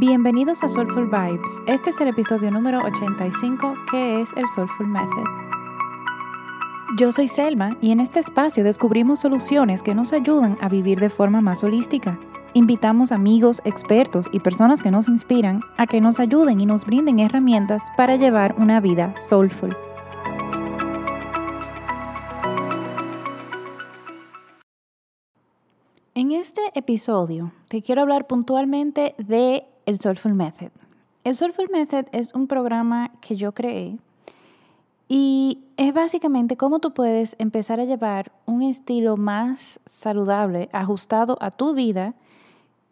Bienvenidos a Soulful Vibes. Este es el episodio número 85 que es el Soulful Method. Yo soy Selma y en este espacio descubrimos soluciones que nos ayudan a vivir de forma más holística. Invitamos amigos, expertos y personas que nos inspiran a que nos ayuden y nos brinden herramientas para llevar una vida soulful. En este episodio te quiero hablar puntualmente de el Soulful Method. El Soulful Method es un programa que yo creé y es básicamente cómo tú puedes empezar a llevar un estilo más saludable, ajustado a tu vida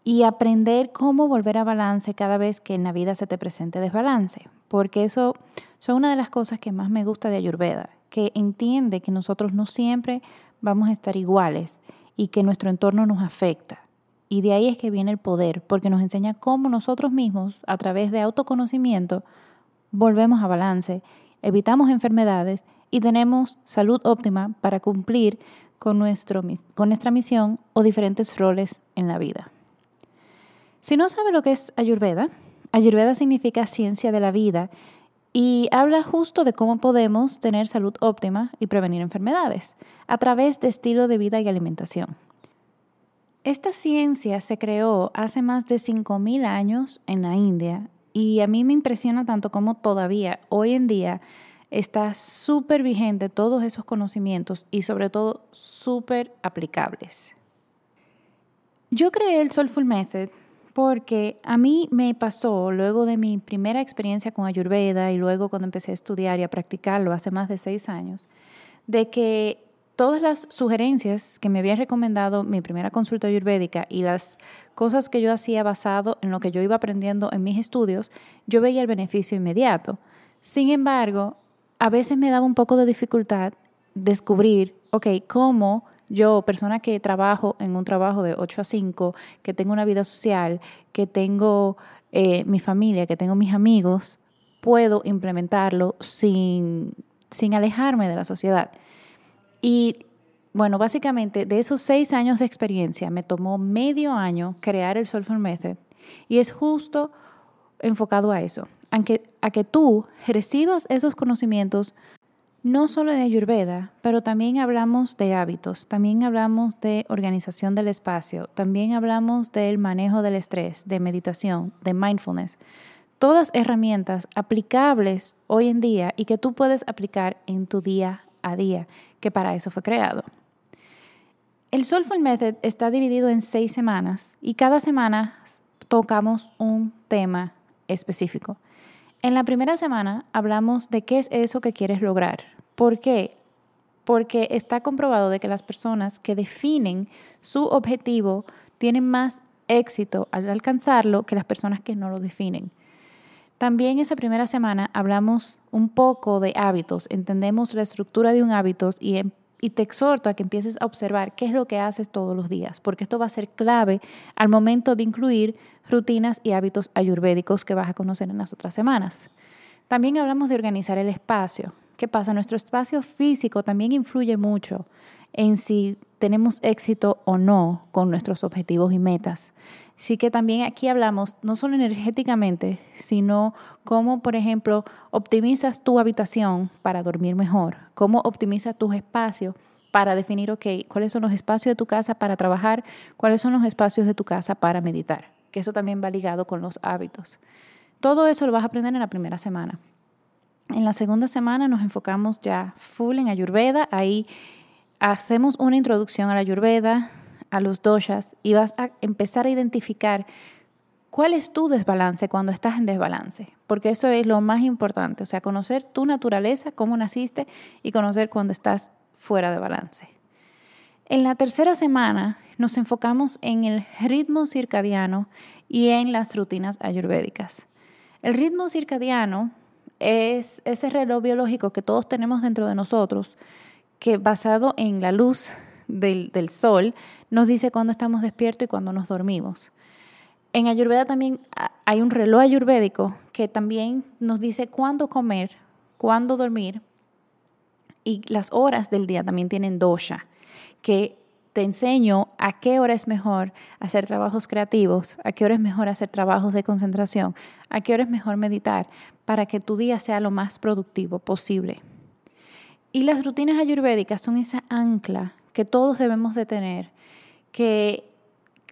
y aprender cómo volver a balance cada vez que en la vida se te presente desbalance. Porque eso es una de las cosas que más me gusta de Ayurveda, que entiende que nosotros no siempre vamos a estar iguales y que nuestro entorno nos afecta. Y de ahí es que viene el poder, porque nos enseña cómo nosotros mismos, a través de autoconocimiento, volvemos a balance evitamos enfermedades y tenemos salud óptima para cumplir con, con nuestra misión o diferentes roles en la vida. Si no sabe lo que es Ayurveda, Ayurveda significa ciencia de la vida y habla justo de cómo podemos tener salud óptima y prevenir enfermedades a través de estilo de vida y alimentación. Esta ciencia se creó hace más de 5.000 años en la India y a mí me impresiona tanto como todavía hoy en día está súper vigente todos esos conocimientos y sobre todo súper aplicables. Yo creé el Soulful Method porque a mí me pasó luego de mi primera experiencia con Ayurveda y luego cuando empecé a estudiar y a practicarlo hace más de seis años, de que todas las sugerencias que me había recomendado mi primera consulta ayurvédica y las cosas que yo hacía basado en lo que yo iba aprendiendo en mis estudios, yo veía el beneficio inmediato. Sin embargo, a veces me daba un poco de dificultad descubrir, ok, cómo yo, persona que trabajo en un trabajo de 8 a 5, que tengo una vida social, que tengo eh, mi familia, que tengo mis amigos, puedo implementarlo sin, sin alejarme de la sociedad. Y bueno, básicamente de esos seis años de experiencia me tomó medio año crear el Soulful Method y es justo enfocado a eso, a que, a que tú recibas esos conocimientos no solo de Ayurveda, pero también hablamos de hábitos, también hablamos de organización del espacio, también hablamos del manejo del estrés, de meditación, de mindfulness. Todas herramientas aplicables hoy en día y que tú puedes aplicar en tu día a día, que para eso fue creado. El Soulful Method está dividido en seis semanas y cada semana tocamos un tema específico. En la primera semana hablamos de qué es eso que quieres lograr. ¿Por qué? Porque está comprobado de que las personas que definen su objetivo tienen más éxito al alcanzarlo que las personas que no lo definen. También esa primera semana hablamos un poco de hábitos, entendemos la estructura de un hábito y, em, y, te exhorto a que empieces a observar qué es lo que haces todos los días, porque esto va a ser clave al momento de incluir rutinas y hábitos ayurvédicos que vas a conocer en las otras semanas. También hablamos de organizar el espacio. ¿Qué pasa? Nuestro espacio físico también influye mucho en si tenemos éxito o no con nuestros objetivos y metas. Así que también aquí hablamos no solo energéticamente, sino cómo, por ejemplo, optimizas tu habitación para dormir mejor, cómo optimizas tus espacios para definir, ok, cuáles son los espacios de tu casa para trabajar, cuáles son los espacios de tu casa para meditar, que eso también va ligado con los hábitos. Todo eso lo vas a aprender en la primera semana. En la segunda semana nos enfocamos ya full en Ayurveda, ahí hacemos una introducción a la Ayurveda, a los doshas y vas a empezar a identificar cuál es tu desbalance cuando estás en desbalance, porque eso es lo más importante, o sea, conocer tu naturaleza, cómo naciste y conocer cuando estás fuera de balance. En la tercera semana nos enfocamos en el ritmo circadiano y en las rutinas ayurvédicas. El ritmo circadiano es ese reloj biológico que todos tenemos dentro de nosotros, que basado en la luz del, sol nos dice cuándo estamos despiertos y cuándo nos dormimos. En Ayurveda también hay un reloj ayurvédico que también nos dice cuándo comer, cuándo dormir y las horas del día también tienen dosha, que te enseño a qué hora es mejor hacer trabajos creativos, a qué hora es mejor hacer trabajos de concentración, a qué hora es mejor meditar, para que tu día sea lo más productivo posible. Y las rutinas ayurvédicas son esa ancla que todos debemos de tener, que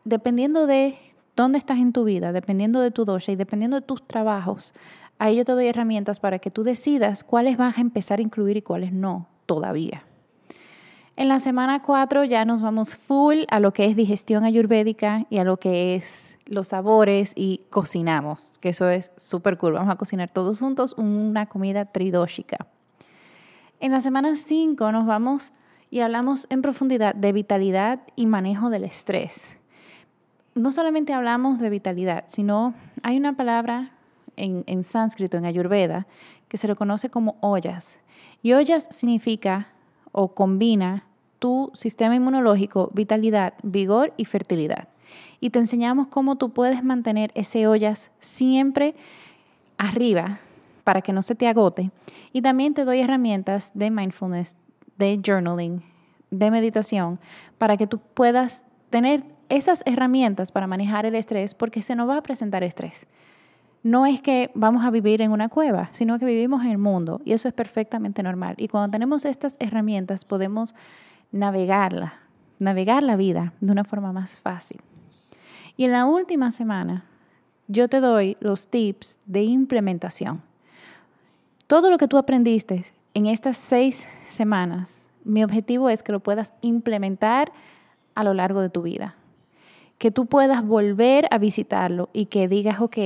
dependiendo de dónde estás en tu vida, dependiendo de tu dosha y dependiendo de tus trabajos, ahí yo te doy herramientas para que tú decidas cuáles vas a empezar a incluir y cuáles no todavía. En la semana 4 ya nos vamos full a lo que es digestión ayurvédica y a lo que es los sabores y cocinamos, que eso es súper cool. Vamos a cocinar todos juntos una comida tridóxica. En la semana 5 nos vamos y hablamos en profundidad de vitalidad y manejo del estrés. No solamente hablamos de vitalidad, sino hay una palabra en, en sánscrito, en ayurveda, que se le conoce como ollas. Y ollas significa o combina tu sistema inmunológico, vitalidad, vigor y fertilidad. Y te enseñamos cómo tú puedes mantener ese ollas siempre arriba para que no se te agote. Y también te doy herramientas de mindfulness, de journaling, de meditación, para que tú puedas tener esas herramientas para manejar el estrés, porque se nos va a presentar estrés. No es que vamos a vivir en una cueva, sino que vivimos en el mundo y eso es perfectamente normal. Y cuando tenemos estas herramientas podemos navegarla, navegar la vida de una forma más fácil. Y en la última semana, yo te doy los tips de implementación. Todo lo que tú aprendiste en estas seis semanas, mi objetivo es que lo puedas implementar a lo largo de tu vida. Que tú puedas volver a visitarlo y que digas, ok,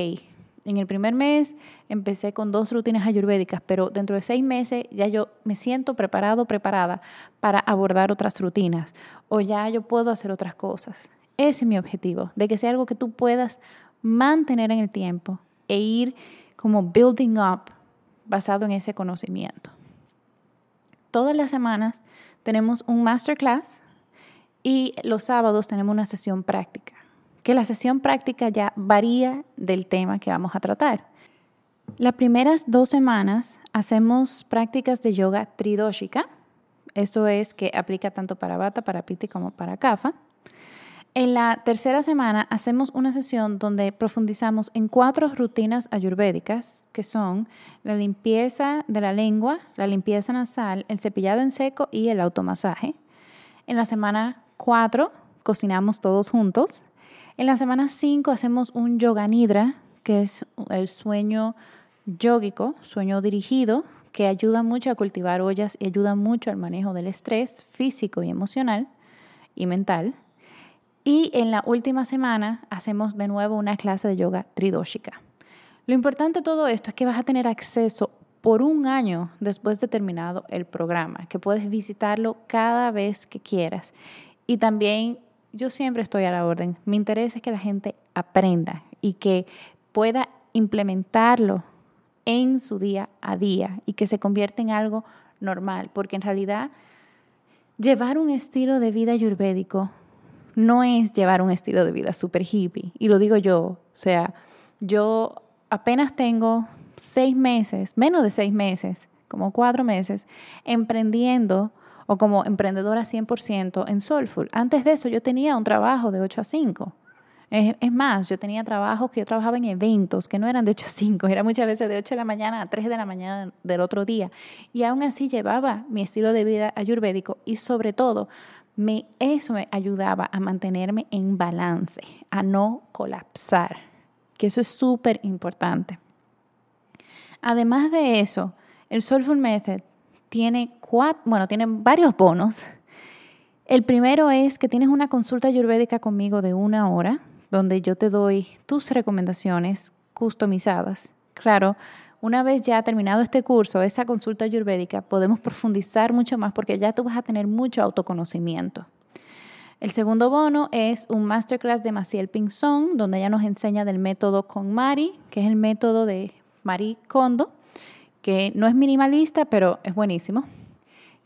en el primer mes empecé con dos rutinas ayurvédicas, pero dentro de seis meses ya yo me siento preparado, preparada para abordar otras rutinas o ya yo puedo hacer otras cosas. Ese es mi objetivo, de que sea algo que tú puedas mantener en el tiempo e ir como building up basado en ese conocimiento. Todas las semanas tenemos un masterclass y los sábados tenemos una sesión práctica que la sesión práctica ya varía del tema que vamos a tratar. Las primeras dos semanas hacemos prácticas de yoga tridóxica. Esto es que aplica tanto para bata, para piti como para kafa. En la tercera semana hacemos una sesión donde profundizamos en cuatro rutinas ayurvédicas, que son la limpieza de la lengua, la limpieza nasal, el cepillado en seco y el automasaje. En la semana cuatro cocinamos todos juntos. En la semana 5 hacemos un yoga nidra, que es el sueño yógico, sueño dirigido, que ayuda mucho a cultivar ollas y ayuda mucho al manejo del estrés físico y emocional y mental. Y en la última semana hacemos de nuevo una clase de yoga tridóxica. Lo importante de todo esto es que vas a tener acceso por un año después de terminado el programa, que puedes visitarlo cada vez que quieras. Y también yo siempre estoy a la orden. Mi interés es que la gente aprenda y que pueda implementarlo en su día a día y que se convierta en algo normal, porque en realidad llevar un estilo de vida ayurvédico no es llevar un estilo de vida super hippie, y lo digo yo, o sea, yo apenas tengo seis meses, menos de seis meses, como cuatro meses, emprendiendo o como emprendedora 100% en Soulful. Antes de eso yo tenía un trabajo de 8 a 5. Es, más, yo tenía trabajos que yo trabajaba en eventos que no eran de 8 a 5, era muchas veces de 8 de la mañana a 3 de la mañana del otro día. Y aún así llevaba mi estilo de vida ayurvédico y sobre todo me, eso me ayudaba a mantenerme en balance, a no colapsar, que eso es súper importante. Además de eso, el Soulful Method tiene, cuatro, bueno, tiene varios bonos. El primero es que tienes una consulta ayurvédica conmigo de una hora, donde yo te doy tus recomendaciones customizadas. Claro, una vez ya terminado este curso, esa consulta ayurvédica, podemos profundizar mucho más porque ya tú vas a tener mucho autoconocimiento. El segundo bono es un masterclass de Maciel Pinzón, donde ella nos enseña del método con Mari, que es el método de Mari Kondo que no es minimalista, pero es buenísimo.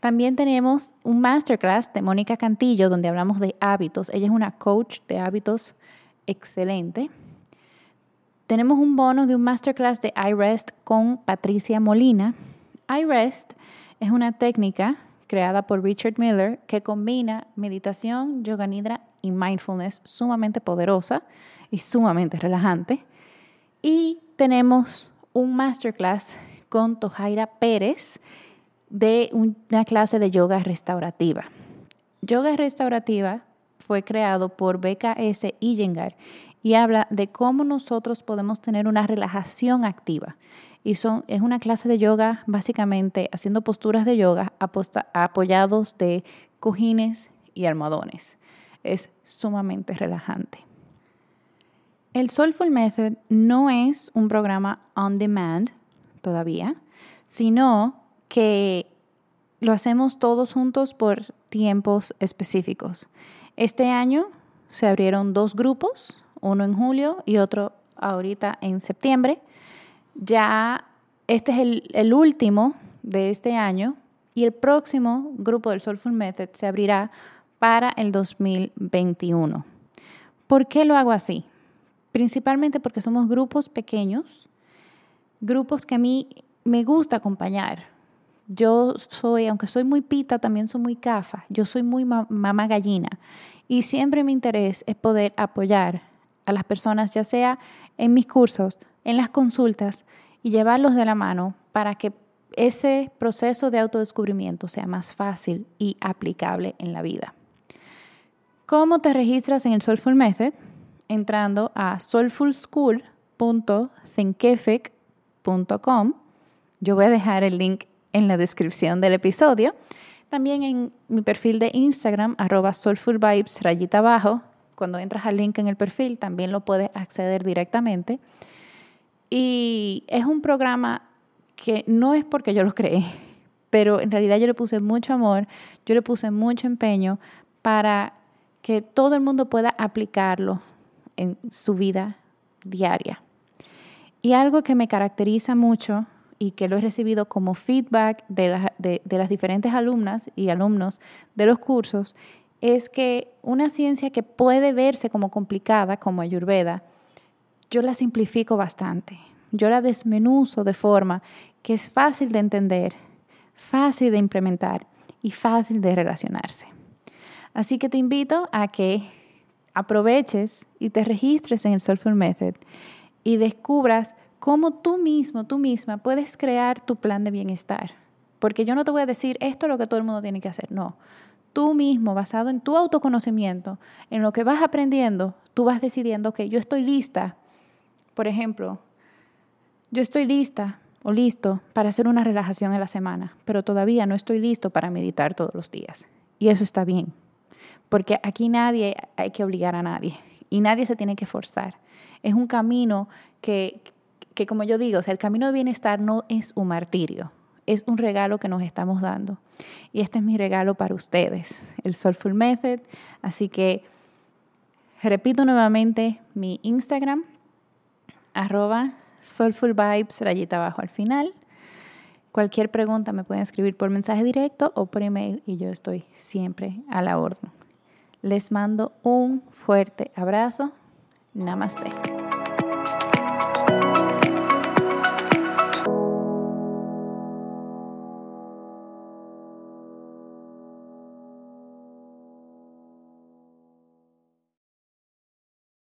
También tenemos un masterclass de Mónica Cantillo, donde hablamos de hábitos. Ella es una coach de hábitos excelente. Tenemos un bono de un masterclass de iRest con Patricia Molina. iRest es una técnica creada por Richard Miller que combina meditación, yoga nidra y mindfulness sumamente poderosa y sumamente relajante. Y tenemos un masterclass con Tojaira Pérez de una clase de yoga restaurativa. Yoga restaurativa fue creado por BKS Iyengar y habla de cómo nosotros podemos tener una relajación activa. Y son, es una clase de yoga básicamente haciendo posturas de yoga apoyados de cojines y almohadones. Es sumamente relajante. El Soulful Method no es un programa on demand todavía, sino que lo hacemos todos juntos por tiempos específicos. Este año se abrieron dos grupos, uno en julio y otro ahorita en septiembre. Ya este es el, último de este año y el próximo grupo del Soulful Method se abrirá para el 2021. ¿Por qué lo hago así? Principalmente porque somos grupos pequeños, grupos que a mí me gusta acompañar. Yo soy, aunque soy muy pita, también soy muy cafa. Yo soy muy mamá gallina. Y siempre mi interés es poder apoyar a las personas, ya sea en mis cursos, en las consultas, y llevarlos de la mano para que ese proceso de autodescubrimiento sea más fácil y aplicable en la vida. ¿Cómo te registras en el Soulful Method? Entrando a soulfulschool.thinkific.com. Yo voy a dejar el link en la descripción del episodio. También en mi perfil de Instagram, arroba soulfulvibes, rayita abajo. Cuando entras al link en el perfil, también lo puedes acceder directamente. Y es un programa que no es porque yo lo creé, pero en realidad yo le puse mucho amor, yo le puse mucho empeño para que todo el mundo pueda aplicarlo en su vida diaria. Y algo que me caracteriza mucho y que lo he recibido como feedback de, de, las diferentes alumnas y alumnos de los cursos, es que una ciencia que puede verse como complicada, como Ayurveda, yo la simplifico bastante. Yo la desmenuzo de forma que es fácil de entender, fácil de implementar y fácil de relacionarse. Así que te invito a que aproveches y te registres en el Soulful Method y descubras cómo tú mismo, tú misma puedes crear tu plan de bienestar. Porque yo no te voy a decir esto es lo que todo el mundo tiene que hacer, no. Tú mismo, basado en tu autoconocimiento, en lo que vas aprendiendo, tú vas decidiendo que yo estoy lista. Por ejemplo, yo estoy lista o listo para hacer una relajación en la semana, pero todavía no estoy listo para meditar todos los días. Y eso está bien, porque aquí nadie hay que obligar a nadie y nadie se tiene que forzar. Es un camino que, que como yo digo, el camino de bienestar no es un martirio, es un regalo que nos estamos dando. Y este es mi regalo para ustedes, el Soulful Method. Así que repito nuevamente mi Instagram, arroba Soulful Vibes, rayita abajo al final. Cualquier pregunta me pueden escribir por mensaje directo o por email y yo estoy siempre a la orden. Les mando un fuerte abrazo. Namaste.